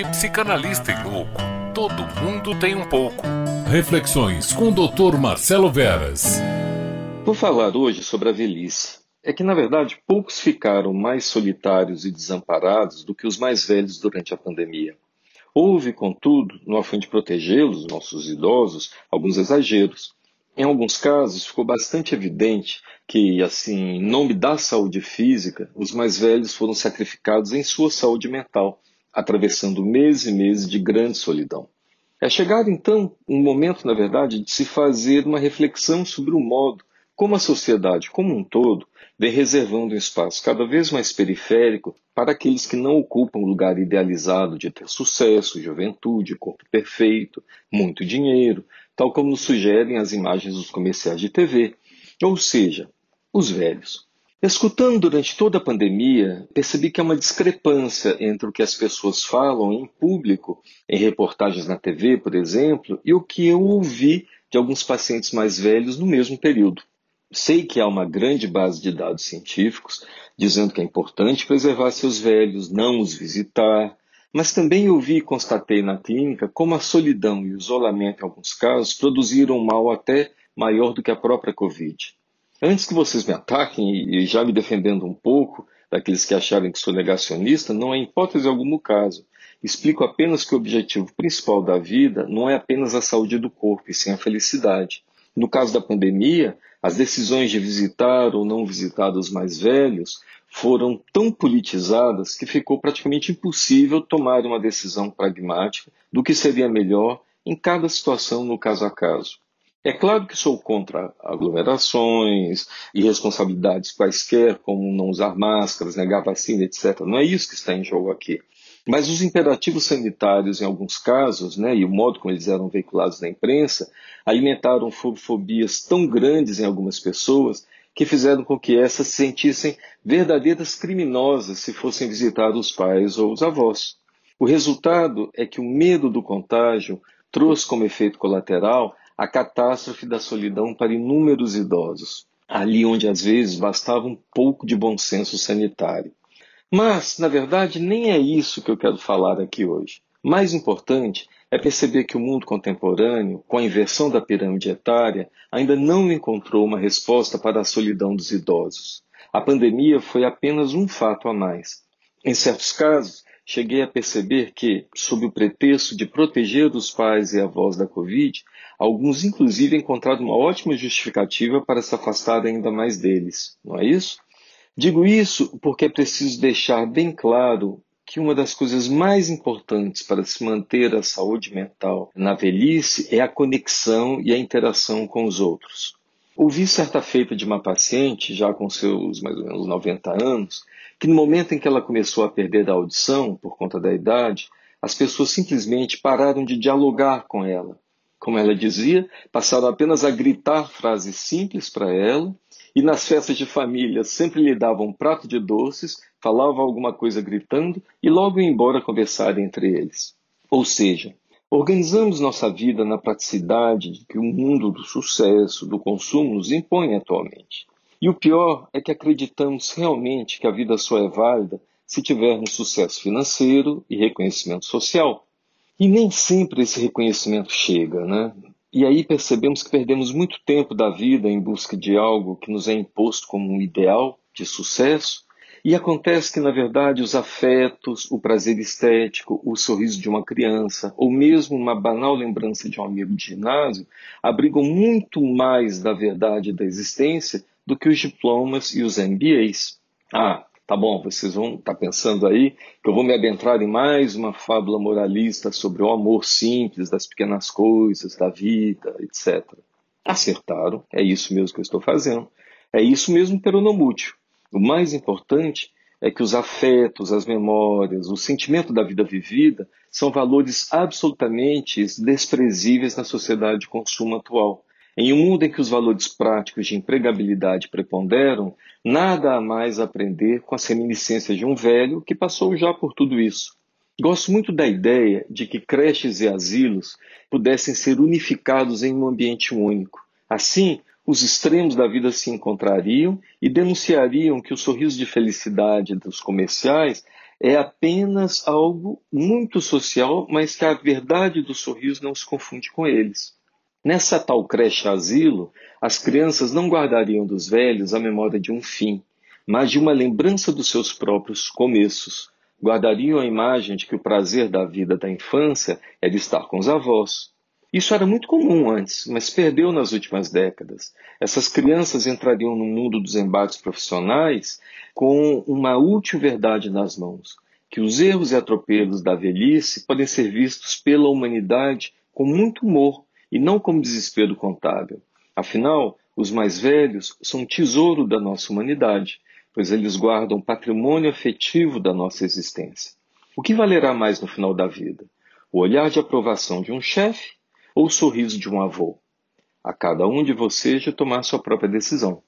de psicanalista e louco. Todo mundo tem um pouco. Reflexões com o Dr. Marcelo Veras. Vou falar hoje sobre a velhice. É que, na verdade, poucos ficaram mais solitários e desamparados do que os mais velhos durante a pandemia. Houve, contudo, no afã de protegê-los, nossos idosos, alguns exageros. Em alguns casos, ficou bastante evidente que, assim, em nome da saúde física, os mais velhos foram sacrificados em sua saúde mental, atravessando meses e meses de grande solidão. É chegado, então, um momento, na verdade, de se fazer uma reflexão sobre o modo como a sociedade como um todo vem reservando um espaço cada vez mais periférico para aqueles que não ocupam o lugar idealizado de ter sucesso, juventude, corpo perfeito, muito dinheiro, tal como nos sugerem as imagens dos comerciais de TV, ou seja, os velhos. Escutando durante toda a pandemia, percebi que há uma discrepância entre o que as pessoas falam em público, em reportagens na TV, por exemplo, e o que eu ouvi de alguns pacientes mais velhos no mesmo período. Sei que há uma grande base de dados científicos dizendo que é importante preservar seus velhos, não os visitar, mas também ouvi e constatei na clínica como a solidão e o isolamento, em alguns casos, produziram um mal até maior do que a própria Covid. Antes que vocês me ataquem, e já me defendendo um pouco daqueles que acharem que sou negacionista, não é hipótese alguma o caso. Explico apenas que o objetivo principal da vida não é apenas a saúde do corpo, e sim a felicidade. No caso da pandemia, as decisões de visitar ou não visitar os mais velhos foram tão politizadas que ficou praticamente impossível tomar uma decisão pragmática do que seria melhor em cada situação no caso a caso. É claro que sou contra aglomerações, irresponsabilidades quaisquer, como não usar máscaras, negar vacina, etc. Não é isso que está em jogo aqui. Mas os imperativos sanitários, em alguns casos, né, e o modo como eles eram veiculados na imprensa, alimentaram fobias tão grandes em algumas pessoas que fizeram com que essas se sentissem verdadeiras criminosas se fossem visitar os pais ou os avós. O resultado é que o medo do contágio trouxe como efeito colateral a catástrofe da solidão para inúmeros idosos, ali onde às vezes bastava um pouco de bom senso sanitário. Mas, na verdade, nem é isso que eu quero falar aqui hoje. Mais importante é perceber que o mundo contemporâneo, com a inversão da pirâmide etária, ainda não encontrou uma resposta para a solidão dos idosos. A pandemia foi apenas um fato a mais. Em certos casos, cheguei a perceber que, sob o pretexto de proteger os pais e avós da Covid, alguns inclusive encontraram uma ótima justificativa para se afastar ainda mais deles. Não é isso? Digo isso porque é preciso deixar bem claro que uma das coisas mais importantes para se manter a saúde mental na velhice é a conexão e a interação com os outros. Ouvi certa feita de uma paciente, já com seus mais ou menos 90 anos, que no momento em que ela começou a perder a audição por conta da idade, as pessoas simplesmente pararam de dialogar com ela. Como ela dizia, passaram apenas a gritar frases simples para ela e nas festas de família sempre lhe davam um prato de doces, falavam alguma coisa gritando e logo iam embora conversar entre eles. Ou seja, organizamos nossa vida na praticidade que o mundo do sucesso, do consumo nos impõe atualmente. E o pior é que acreditamos realmente que a vida só é válida se tivermos sucesso financeiro e reconhecimento social. E nem sempre esse reconhecimento chega, né? E aí percebemos que perdemos muito tempo da vida em busca de algo que nos é imposto como um ideal de sucesso. E acontece que, na verdade, os afetos, o prazer estético, o sorriso de uma criança, ou mesmo uma banal lembrança de um amigo de ginásio, abrigam muito mais da verdade da existência do que os diplomas e os MBAs. Ah, Tá bom, vocês vão estar tá pensando aí que eu vou me adentrar em mais uma fábula moralista sobre o amor simples das pequenas coisas, da vida, etc. Acertaram, é isso mesmo que eu estou fazendo. É isso mesmo peronomútil. O mais importante é que os afetos, as memórias, o sentimento da vida vivida são valores absolutamente desprezíveis na sociedade de consumo atual. Em um mundo em que os valores práticos de empregabilidade preponderam, nada há mais a aprender com as reminiscências de um velho que passou já por tudo isso. Gosto muito da ideia de que creches e asilos pudessem ser unificados em um ambiente único. Assim, os extremos da vida se encontrariam e denunciariam que o sorriso de felicidade dos comerciais é apenas algo muito social, mas que a verdade do sorriso não se confunde com eles. Nessa tal creche-asilo, as crianças não guardariam dos velhos a memória de um fim, mas de uma lembrança dos seus próprios começos. Guardariam a imagem de que o prazer da vida da infância era estar com os avós. Isso era muito comum antes, mas perdeu nas últimas décadas. Essas crianças entrariam no mundo dos embates profissionais com uma útil verdade nas mãos, que os erros e atropelos da velhice podem ser vistos pela humanidade com muito humor e não como desespero contábil. Afinal, os mais velhos são um tesouro da nossa humanidade, pois eles guardam patrimônio afetivo da nossa existência. O que valerá mais no final da vida? O olhar de aprovação de um chefe ou sorriso de um avô? A cada um de vocês de tomar sua própria decisão.